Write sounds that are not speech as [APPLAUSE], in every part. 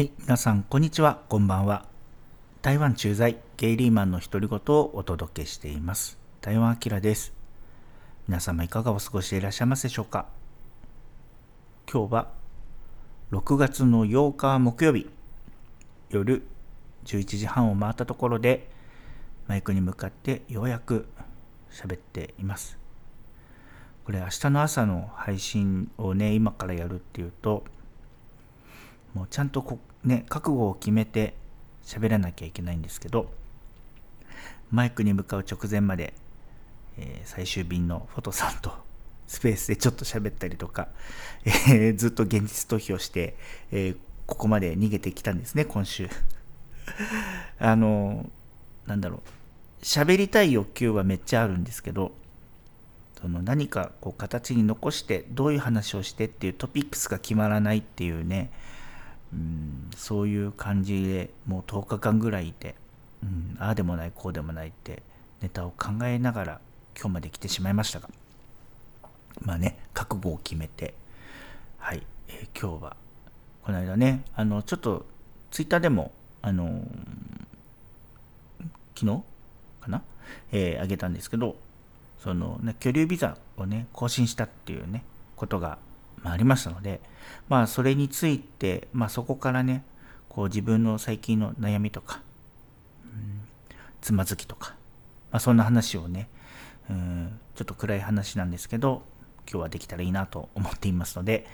はい、皆さん、こんにちは、こんばんは。台湾駐在ゲイリーマンの独り言をお届けしています。台湾アキラです。皆様いかがお過ごしでいらっしゃいますでしょうか？今日は6月の8日木曜日夜11時半を回ったところでマイクに向かってようやく喋っています。これ明日の朝の配信をね、今からやるっていうと、もうちゃんとこね、覚悟を決めて喋らなきゃいけないんですけど、マイクに向かう直前まで、えー、最終便のフォトさんとスペースでちょっと喋ったりとか、えー、ずっと現実逃避をして、えー、ここまで逃げてきたんですね、今週。[LAUGHS] あの、なんだろう、喋りたい欲求はめっちゃあるんですけど、その何かこう形に残してどういう話をしてっていうトピックスが決まらないっていうね、うんそういう感じでもう10日間ぐらいいて、うん、ああでもないこうでもないってネタを考えながら今日まで来てしまいましたがまあね覚悟を決めてはい、えー、今日はこの間ねあのちょっとツイッターでもあのー、昨日かな、えー、あげたんですけどその、ね、居留ビザをね更新したっていうねことがまあ、ありましたので、まあ、それについて、まあ、そこからね、こう自分の最近の悩みとか、うん、つまずきとか、まあ、そんな話をね、うん、ちょっと暗い話なんですけど、今日はできたらいいなと思っていますので、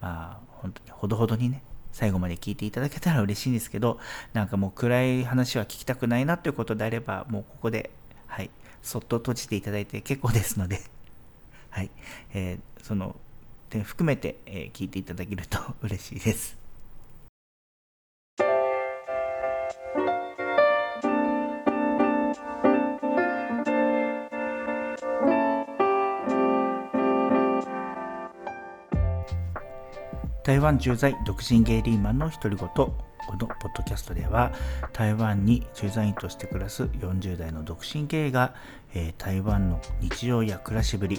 まあ、本当にほどほどにね、最後まで聞いていただけたら嬉しいんですけど、なんかもう暗い話は聞きたくないなということであれば、もうここで、はい、そっと閉じていただいて結構ですので、はい、えー、その点含めて、え聞いていただけると [LAUGHS] 嬉しいです。台湾駐在独身ゲイリーマンの独り言このポッドキャストでは台湾に駐在員として暮らす40代の独身ゲイが、えー、台湾の日常や暮らしぶり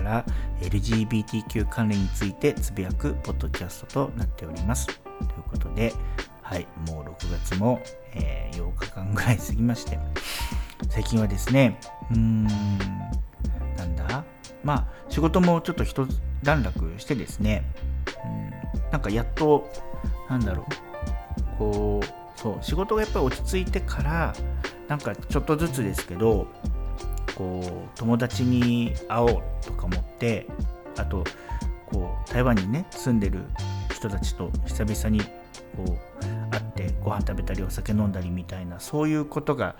から LGBTQ 関連についてつぶやくポッドキャストとなっております。ということではいもう6月も、えー、8日間ぐらい過ぎまして最近はですねうーんなんだ？まあ仕事もちょっと一段落してですねうんなんかやっとなんだろうこうそう仕事がやっぱり落ち着いてからなんかちょっとずつですけどこう友達に会おうとか思ってあとこう台湾にね住んでる人たちと久々にこう会ってご飯食べたりお酒飲んだりみたいなそういうことが、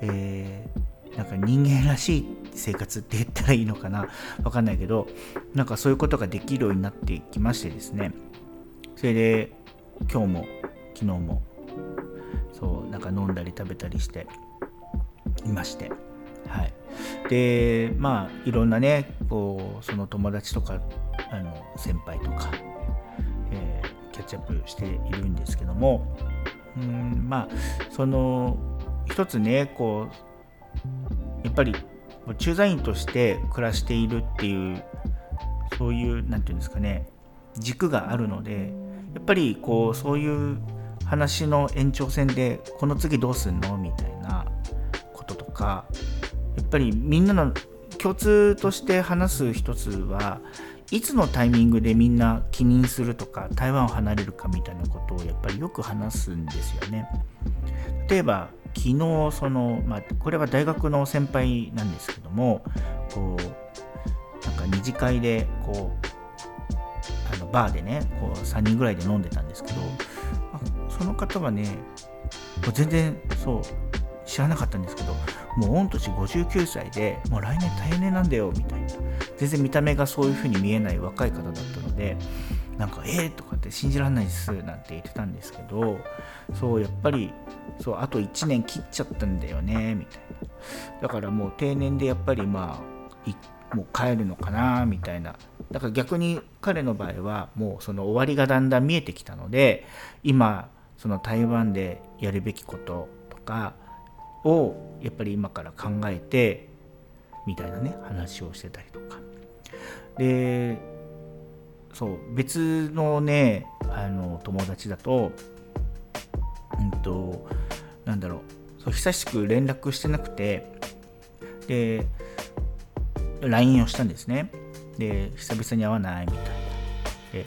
えー、なんか人間らしい生活って言ったらいいのかなわかんないけどなんかそういうことができるようになってきましてですね。それで今日も昨日もそうなんか飲んだり食べたりしていまして。はい。でまあいろんなねこうその友達とかあの先輩とか、えー、キャッチアップしているんですけどもうんまあその一つねこうやっぱり駐在員として暮らしているっていうそういう何て言うんですかね軸があるのでやっぱりこうそういう話の延長線でこの次どうすんの？みたいなこととかやっぱりみんなの共通として話す一つはいつのタイミングでみんな帰任するとか台湾を離れるかみたいなことをやっぱりよく話すんですよね。例えば昨日その、まあ、これは大学の先輩なんですけどもこうなんか二次会でこうあのバーでねこう3人ぐらいで飲んでたんですけどその方はね全然そう知らなかったんですけどもう御年59歳でもう来年大変なんだよみたいな全然見た目がそういう風に見えない若い方だったのでなんか「えー!」とかって信じられないですなんて言ってたんですけどそうやっぱりそうあと1年切っちゃったんだよねみたいなだからもう定年でやっぱりまあもう帰るのかなみたいなだから逆に彼の場合はもうその終わりがだんだん見えてきたので今その台湾でやるべきこととかをやっぱり今から考えてみたいなね話をしてたりとか。でそう別のねあの友達だとうんとなんだろうそう久しく連絡してなくてで LINE をしたんですね。で久々に会わないみたいな。で、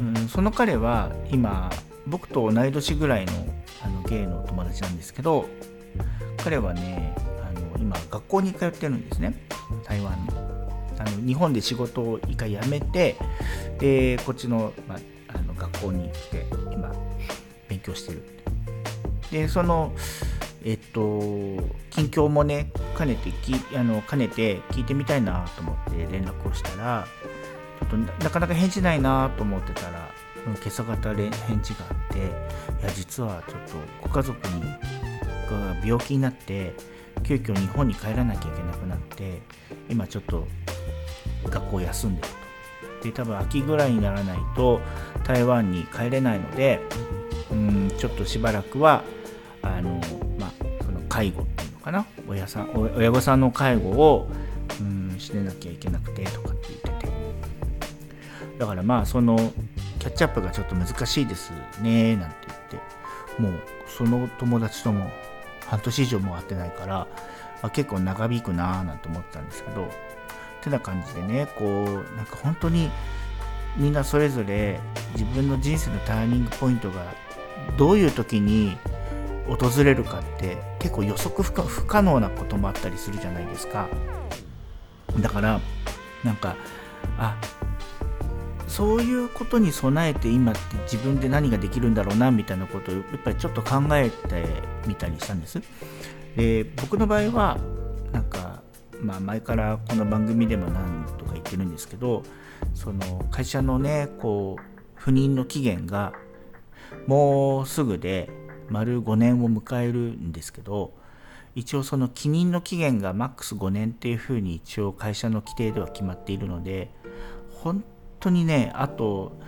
うん、その彼は今僕と同い年ぐらいのあのゲイの友達なんですけど彼はねあの今学校に通ってるんですね。台湾の。あの日本で仕事を一回辞めてでこっちの,、まあ、の学校に来て今勉強してる。でそのえっと近況もね兼ねてきあの兼ねて聞いてみたいなと思って連絡をしたらちょっとなかなか返事ないなと思ってたら今朝方返事があっていや実はちょっとご家族にが病気になって急遽日本に帰らなきゃいけなくなって今ちょっと学校休んでる。とで多分秋ぐらいにならないと台湾に帰れないのでうんちょっとしばらくはあのまあその介護っていうのかな？親さん親御さんの介護をうんしてなきゃいけなくてとかって言ってて。だからまあそのキャッチアップがちょっと難しいですねなんて言って。もうその友達とも半年以上も会ってないからまあ結構長引くなーなんて思ったんですけどてな感じでねこうなんか本当にみんなそれぞれ自分の人生のターニングポイントがどういう時に訪れるかって結構予測不可能なこともあったりするじゃないですか。だからなんかあそういうことに備えて今って自分で何ができるんだろうなみたいなことをやっぱりちょっと考えてみたりしたんです。で僕の場合はなんか、まあ、前からこの番組でも何とか言ってるんですけどその会社のねこう赴任の期限がもうすぐで丸5年を迎えるんですけど一応その帰任の期限がマックス5年っていうふうに一応会社の規定では決まっているので本当にねあと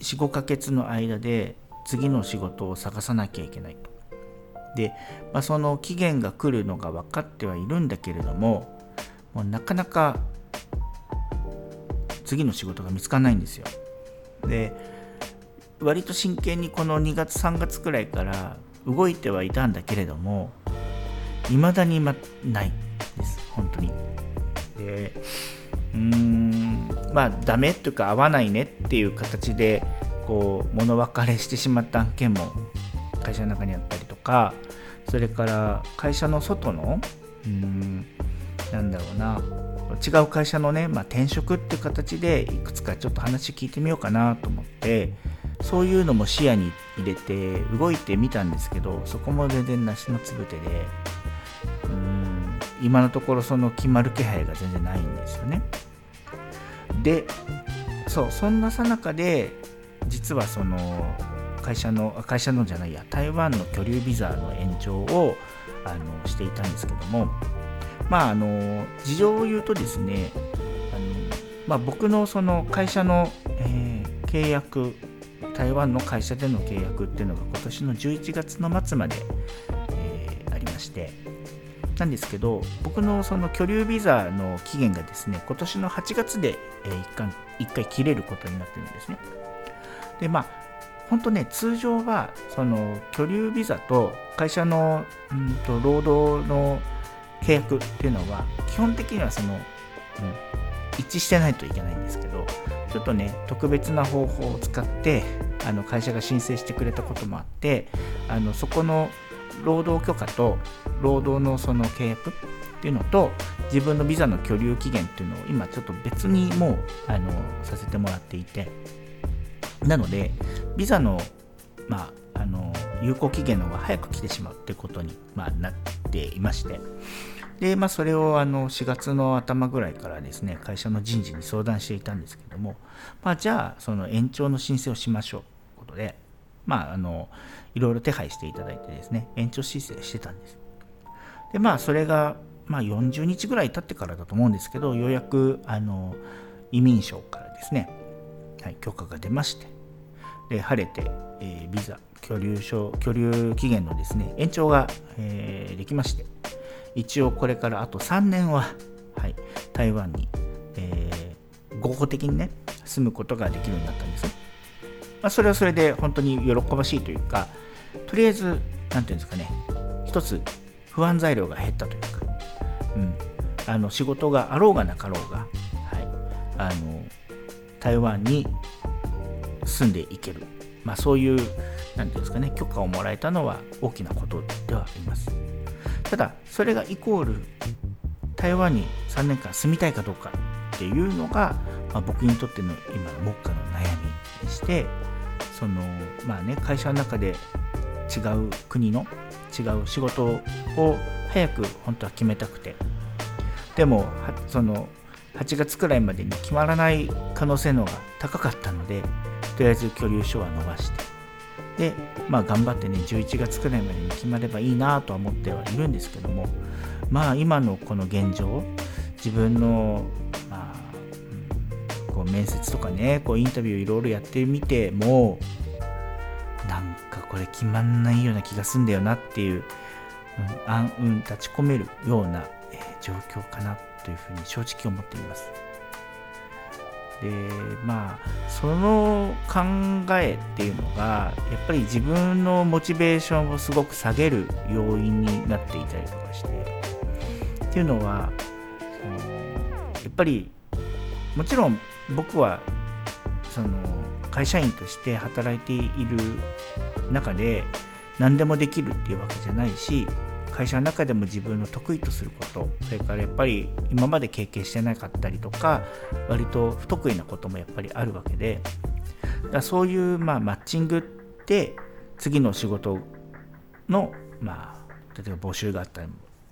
45ヶ月の間で次の仕事を探さなきゃいけないと。で、まあ、その期限が来るのが分かってはいるんだけれどももうなかなか次の仕事が見つからないんですよ。で割と真剣にこの2月3月くらいから動いてはいたんだけれども未だにまないです本当に。でうーんまあダメというか合わないねっていう形でこう物別れしてしまった案件も会社の中にあったりとかそれから会社の外のうんなんだろうな違う会社のね、まあ、転職って形でいくつかちょっと話聞いてみようかなと思ってそういうのも視野に入れて動いてみたんですけどそこも全然梨のつぶてでうん今のところその決まる気配が全然ないんですよね。でそうそんなさなかで実はその会社の会社のじゃないや台湾の居留ビザの延長をあのしていたんですけどもまああの事情を言うとですねあの、まあ、僕のその会社の、えー、契約台湾の会社での契約っていうのが今年の11月の末まで、えー、ありましてなんですけど僕のその居留ビザの期限がですね今年の8月で、1, 回1回切れることになってるんですね。でまあ本当ね通常はその居留ビザと会社のうんと労働の契約っていうのは基本的にはその、うん、一致してないといけないんですけどちょっとね特別な方法を使ってあの会社が申請してくれたこともあってあのそこの労働許可と労働のその契約っていうのと自分のビザの居留期限っていうのを今ちょっと別にもうあのさせてもらっていて。なのでビザの,、まあ、あの有効期限の方が早く来てしまうってことに、まあ、なっていまして。で、まあ、それをあの4月の頭ぐらいからですね会社の人事に相談していたんですけども、まあ、じゃあその延長の申請をしましょうということでまああのいろいろ手配していただいてですね延長申請してたんです。でまあそれが、まあ、40日ぐらい経ってからだと思うんですけどようやくあの移民省からですね、はい、許可が出ましてで晴れて、えー、ビザ居留証居留期限のですね延長が、えー、できまして一応これからあと3年は、はい、台湾に、えー、合法的にね住むことができるようになったんですね。まあ、それはそれで本当に喜ばしいというかとりあえず何て言うんですかね一つ不安材料が減ったというか、うん、あの仕事があろうがなかろうが、はい、あの台湾に住んでいける、まあ、そういう何て言うんですかね許可をもらえたのは大きなことではあります。ただそれがイコール台湾に3年間住みたいかどうかっていうのが、まあ、僕にとっての今の目下の悩みでしてそのまあね会社の中で違う国の違う仕事を早く本当は決めたくて。でもその8月くらいまでに決まらない可能性のが高かったのでとりあえず居留書は伸ばして。でまあ頑張ってね11月くらいまでに決まればいいなとは思ってはいるんですけどもまあ今のこの現状自分の、う面接とかねこうインタビューいろいろやってみてもなんかこれ決まんないような気がすんだよなっていう、うん、暗雲立ち込めるような、えー、状況かなというふうに正直思っています。でまあその考えっていうのがやっぱり自分のモチベーションをすごく下げる要因になっていたりとかしてっていうのはやっぱりもちろん僕はその会社員として働いている中で何でもできるっていうわけじゃないし会社の中でも自分の得意とすることそれからやっぱり今まで経験してなかったりとか割と不得意なこともやっぱりあるわけでだそういうまあマッチングって次の仕事のまあ例えば募集があった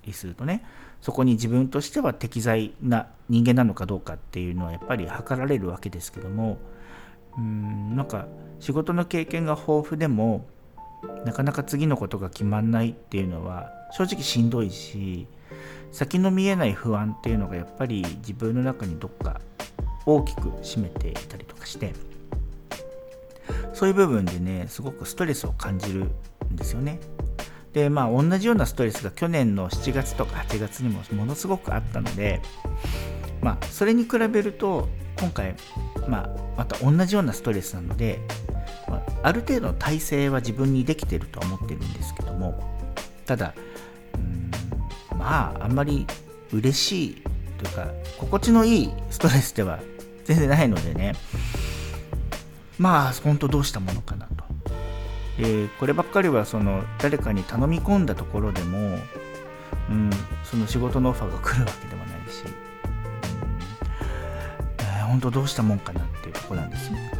りするとねそこに自分としては適材な人間なのかどうかっていうのはやっぱり測られるわけですけどもうんなんか仕事の経験が豊富でもなかなか次のことが決まんないっていうのは正直しんどいし先の見えない不安っていうのがやっぱり自分の中にどっか大きく占めていたりとかしてそういう部分でねすごくストレスを感じるんですよね。でまあ同じようなストレスが去年の7月とか8月にもものすごくあったのでまあそれに比べると今回まあまた同じようなストレスなので、まあ、ある程度の体制は自分にできてるとは思ってるんですけどもただうんまああんまり嬉しいというか心地のいいストレスでは全然ないのでねまあ本当どうしたものかなと。えー、こればっかりはその誰かに頼み込んだところでも、うん、その仕事のオファーが来るわけでもないし、うんえー、本当どうしたもんかなっていうとこなんですね。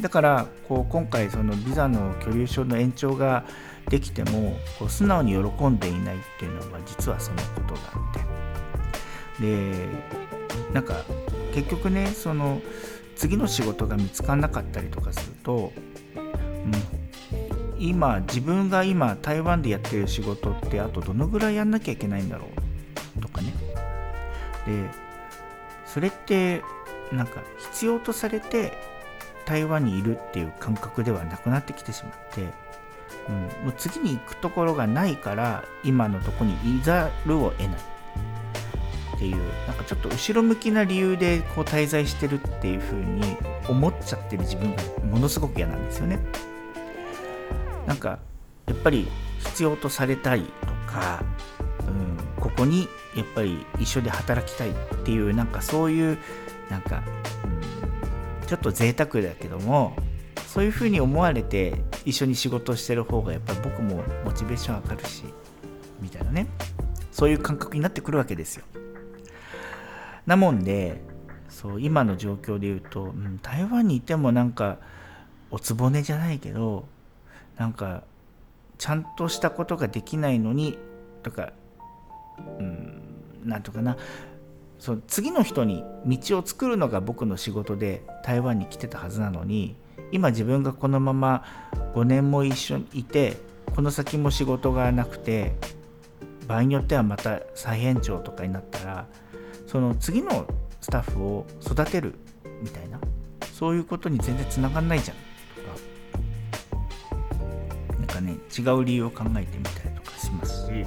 だからこう今回そのビザの居留証の延長ができてもこう素直に喜んでいないっていうのは実はそのことがあってでなんか結局ねその次の仕事が見つからなかったりとかすると、うん、今自分が今台湾でやってる仕事ってあとどのぐらいやんなきゃいけないんだろう？とかね。でそれってなんか必要とされて台湾にいるっていう感覚ではなくなってきてしまって、うん、もう次に行くところがないから今のとこにいざるを得ない。っていうなんかちょっと後ろ向きな理由でこう滞在してるっていう風に思っちゃってる自分がものすごく嫌なんですよね。なんかやっぱり必要とされたいとか、うん、ここにやっぱり一緒で働きたいっていうなんかそういうなんかうんちょっと贅沢だけどもそういうふうに思われて一緒に仕事してる方がやっぱり僕もモチベーション上がるしみたいなね。そういう感覚になってくるわけですよ。なもんでそう今の状況で言うと、うん、台湾にいてもなんかおつぼねじゃないけどなんかちゃんとしたことができないのにとかうんなんとかな。その次の人に道を作るのが僕の仕事で台湾に来てたはずなのに今自分がこのまま5年も一緒にいてこの先も仕事がなくて場合によってはまた再延長とかになったらその次のスタッフを育てるみたいなそういうことに全然つながんないじゃん。違う理由を考えてみたりとかします。し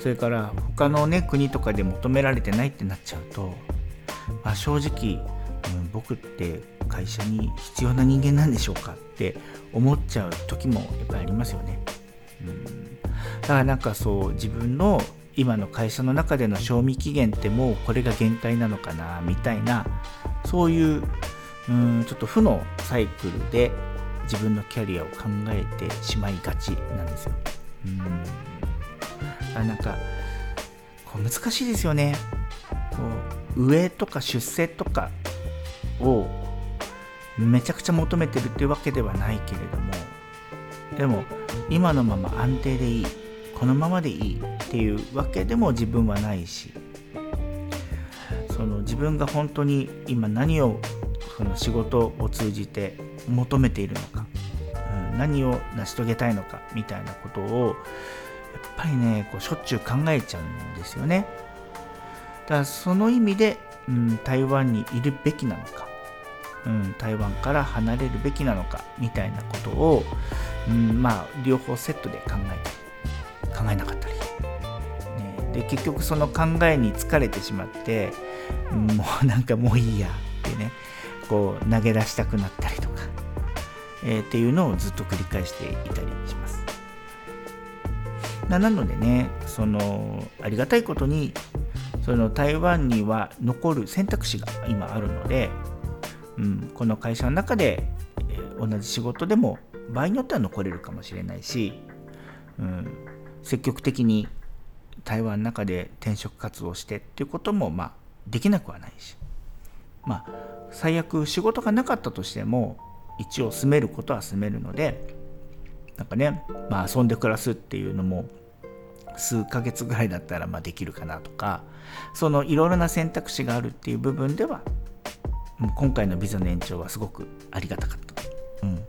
それから他のね国とかで求められてないってなっちゃうと、まあ、正直うん、僕って会社に必要な人間なんでしょうかって思っちゃう時もやっぱりありますよね。うん、だからなんかそう自分の今の会社の中での賞味期限ってもうこれが限界なのかなみたいなそういううんちょっと負のサイクルで自分のキャリアを考えてしまいがちなんですよ。うんあなんかこう難しいですよね。こう上とか出世とかをめちゃくちゃ求めてるっていうわけではないけれどもでも今のまま安定でいいこのままでいいっていうわけでも自分はないしその自分が本当に今何をその仕事を通じて求めているのか、何を成し遂げたいのかみたいなことをやっぱりねこうしょっちゅう考えちゃうんですよね。だからその意味で、うん、台湾にいるべきなのか、うん、台湾から離れるべきなのかみたいなことを、うん、まあ両方セットで考えたり考えなかったり、ね、で結局その考えに疲れてしまって、もうなんかもういいやってねこう投げ出したくなったりとか、えー、っていうのをずっと繰り返していたりします。なのでねそのありがたいことにその台湾には残る選択肢が今あるので、うん、この会社の中で、えー、同じ仕事でも場合によっては残れるかもしれないし、うん、積極的に台湾の中で転職活動してっていうこともまあできなくはないしまあ最悪仕事がなかったとしても一応住めることは住めるのでなんかね、まあ、遊んで暮らすっていうのも数ヶ月ぐらいだったらまできるかなとかそのいろいろな選択肢があるっていう部分では今回のビザの延長はすごくありがたかった、うん、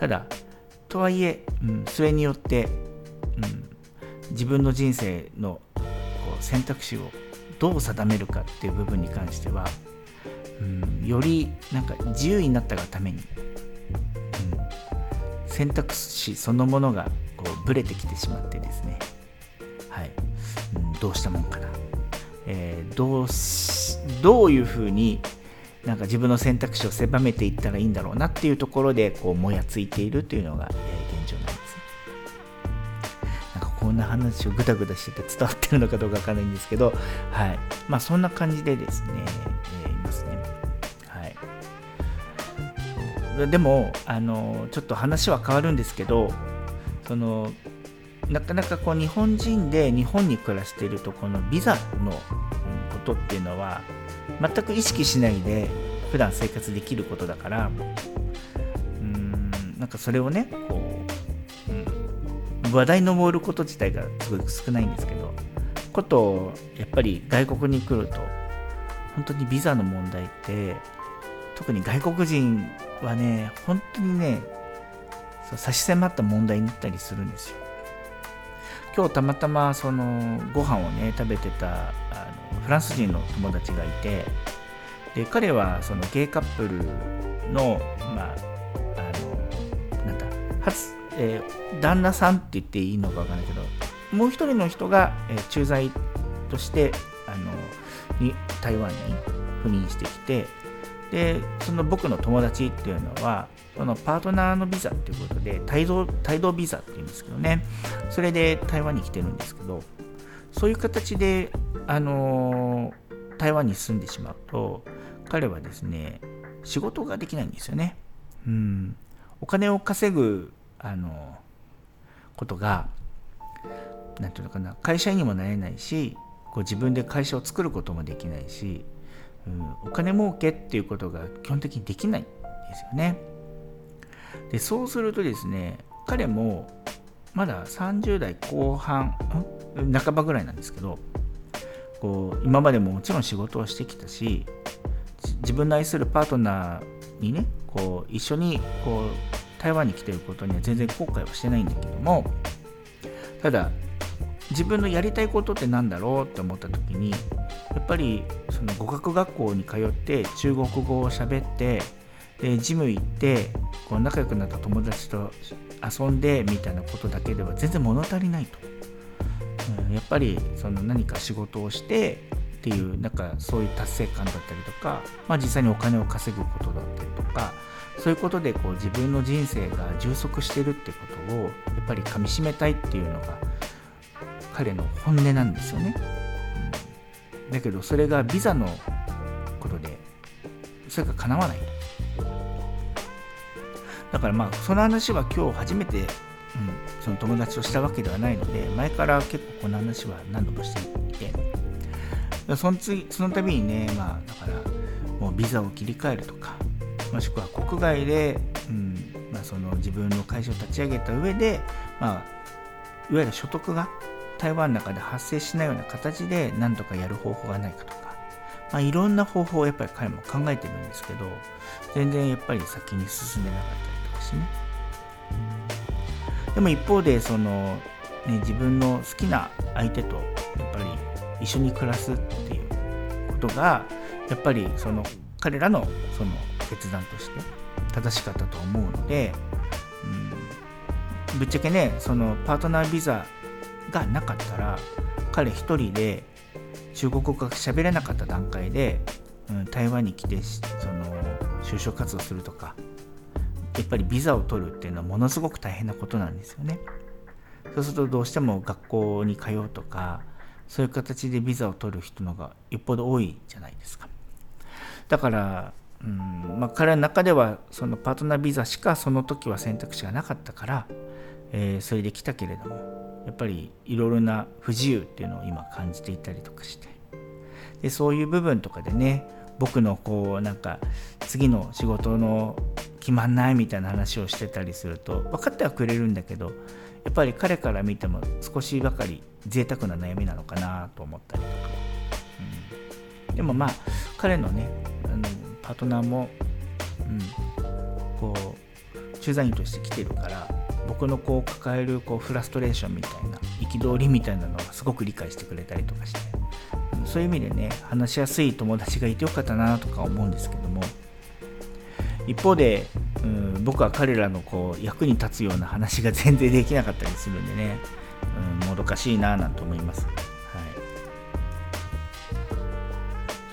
ただとはいえ、うん、それによって、うん、自分の人生のこう選択肢をどう定めるかっていう部分に関してはうん、よりなんか自由になったがために、うん、選択肢そのものがこうブレてきてしまってですね、はいうん、どうしたもんかな、えー、どうどういうふうになんか自分の選択肢を狭めていったらいいんだろうなっていうところでこうもやついているというのが、え、現状なんです。なんかこんな話をぐだぐだしてて伝わってるのかどうかわかんないんですけど、はい。まあそんな感じでですね、えー、いますね。でもあのちょっと話は変わるんですけどそのなかなかこう日本人で日本に暮らしているとこのビザのことっていうのは全く意識しないで普段生活できることだからうんなんかそれをねこう、うん、話題の上ること自体がすごく少ないんですけどことやっぱり外国に来ると本当にビザの問題って特に外国人はね、本当にね、そう差し迫った問題になったりするんですよ。今日たまたまそのご飯をね食べてたあのフランス人の友達がいてで彼はそのゲイカップルのまああのなんだ初、えー、旦那さんって言っていいのかわかんないけどもう一人の人が、えー、駐在としてあのに台湾に赴任してきてでその僕の友達っていうのはそのパートナーのビザっていうことで帯同帯同ビザっていうんですけどね。それで台湾に来てるんですけどそういう形であの台湾に住んでしまうと彼はですね仕事ができないんですよね。うん。お金を稼ぐあのことが何ていうのかな会社員にもなれないしこう自分で会社を作ることもできないしうん、お金儲けっていうことが基本的にできないですよね。でそうするとですね彼もまだ30代後半半ばぐらいなんですけどこう今までももちろん仕事をしてきたし自分の愛するパートナーにねこう一緒にこう台湾に来てることには全然後悔はしてないんだけどもただ自分のやりたいことって何だろうって思った時にやっぱりその語学学校に通って中国語を喋ってでジム行ってこう仲良くなった友達と遊んでみたいなことだけでは全然物足りないと、うん、やっぱりその何か仕事をしてっていうなんかそういう達成感だったりとか、まあ、実際にお金を稼ぐことだったりとかそういうことでこう自分の人生が充足してるってことをやっぱりかみしめたいっていうのが彼の本音なんですよね。だけどそれがビザのことでそれが叶わない。だからまあその話は今日初めて、うん、その友達としたわけではないので前から結構この話は何度もしていて。その次その度にねまあだからもうビザを切り替えるとかもしくは国外で、うんまあ、その自分の会社を立ち上げた上で、まあ、いわゆる所得が台湾の中で発生しないような形で何とかやる方法がないかとか、まあ、いろんな方法をやっぱり彼も考えてるんですけど全然やっぱり先に進んでなかったりとかしてねでも一方でその、ね、自分の好きな相手とやっぱり一緒に暮らすっていうことがやっぱりその彼らのその決断として正しかったと思うので、うん、ぶっちゃけねそのパートナービザがなかったら彼一人で中国語が喋れなかった段階で、うん、台湾に来てその就職活動するとかやっぱりビザを取るっていうのはものすごく大変なことなんですよね。そうするとどうしても学校に通うとかそういう形でビザを取る人のがよっぽど多いじゃないですか。だからうんまあ、彼の中ではそのパートナービザしかその時は選択肢がなかったから、えー、それで来たけれどもやっぱりいろいろな不自由っていうのを今感じていたりとかして。でそういう部分とかでね僕のこうなんか次の仕事の決まんないみたいな話をしてたりすると分かってはくれるんだけどやっぱり彼から見ても少しばかり贅沢な悩みなのかなと思ったりとか、うん、でもまあ彼のねあのパートナーも、うん、こう駐在員として来てるから僕のこう抱えるこうフラストレーションみたいな憤りみたいなのがすごく理解してくれたりとかしてそういう意味でね話しやすい友達がいてよかったなとか思うんですけども一方で、うん、僕は彼らのこう役に立つような話が全然できなかったりするんでね、うん、もどかしいななんて思います。はい、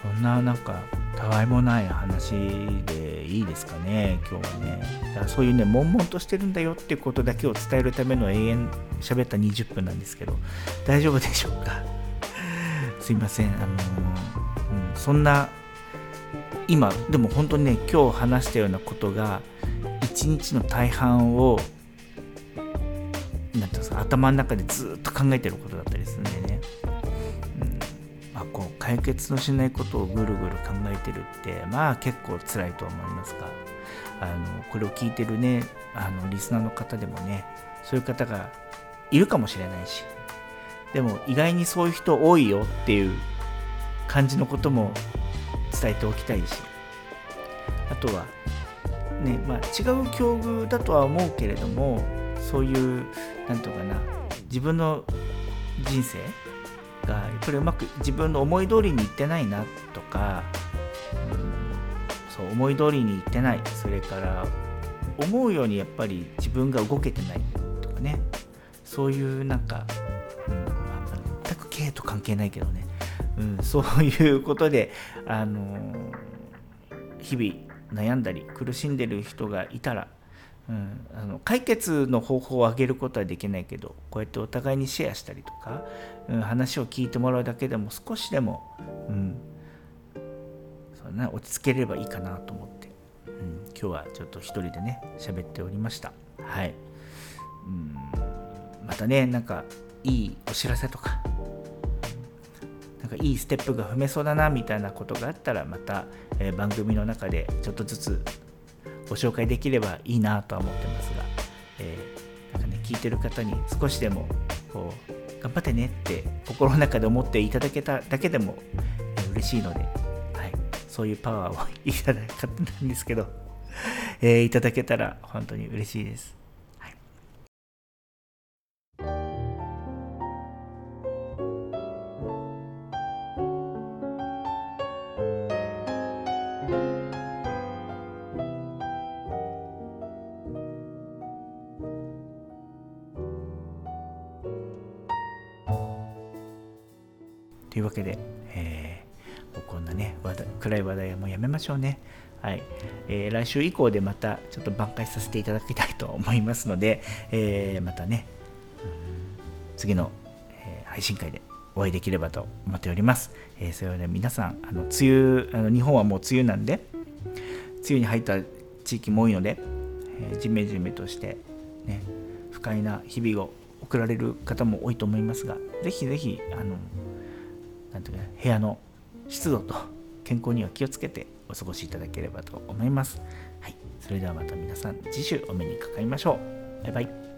そんななんかたわいもない話でいいですかね、今日はね。だからそういうね、悶々としてるんだよっていうことだけを伝えるための永遠喋った20分なんですけど、大丈夫でしょうか？[LAUGHS] すいません、あの、うん、そんな、今、でも本当にね、今日話したようなことが、一日の大半を、なんていうんですか、頭の中でずっと考えてることだったりするんでね。解決のしないことをぐるぐる考えてるってまあ結構辛いと思いますがあのこれを聞いてるねあのリスナーの方でもねそういう方がいるかもしれないしでも意外にそういう人多いよっていう感じのことも伝えておきたいしあとはねまあ違う境遇だとは思うけれどもそういう何て言うかな自分の人生がやっぱりうまく自分の思い通りにいってないなとか、うん、そう思い通りにいってない。それから思うようにやっぱり自分が動けてないとかね。そういうなんか、うん、全く経営と関係ないけどね、うん、そういうことで、あのー、日々悩んだり苦しんでる人がいたらうん、あの解決の方法を挙げることはできないけどこうやってお互いにシェアしたりとか、うん、話を聞いてもらうだけでも少しでも、うん。そうね、落ち着ければいいかなと思って、うん、今日はちょっと一人でね喋っておりました。はい、うん、またねなんかいいお知らせとかなんかいいステップが踏めそうだなみたいなことがあったらまた、えー、番組の中でちょっとずつご紹介できればいいなとは思ってますが、えー、なんかね、聞いてる方に少しでもこう頑張ってねって心の中で思っていただけただけでも、嬉しいので、はい、そういうパワーを [LAUGHS] いただかったんですけど、えー、いただけたら本当に嬉しいです。しょうねはいえー、来週以降でまたちょっと挽回させていただきたいと思いますので、えー、またね、次の、えー、配信会でお会いできればと思っております。えー、それで皆さん、あの梅雨あの日本はもう梅雨なんで、梅雨に入った地域も多いので、えー、じめじめとして、ね、不快な日々を送られる方も多いと思いますが、ぜひぜひ、あのなんていうか、部屋の湿度と健康には気をつけてお過ごしいただければと思います。はい、それではまた皆さん次週お目にかかりましょう。バイバイ。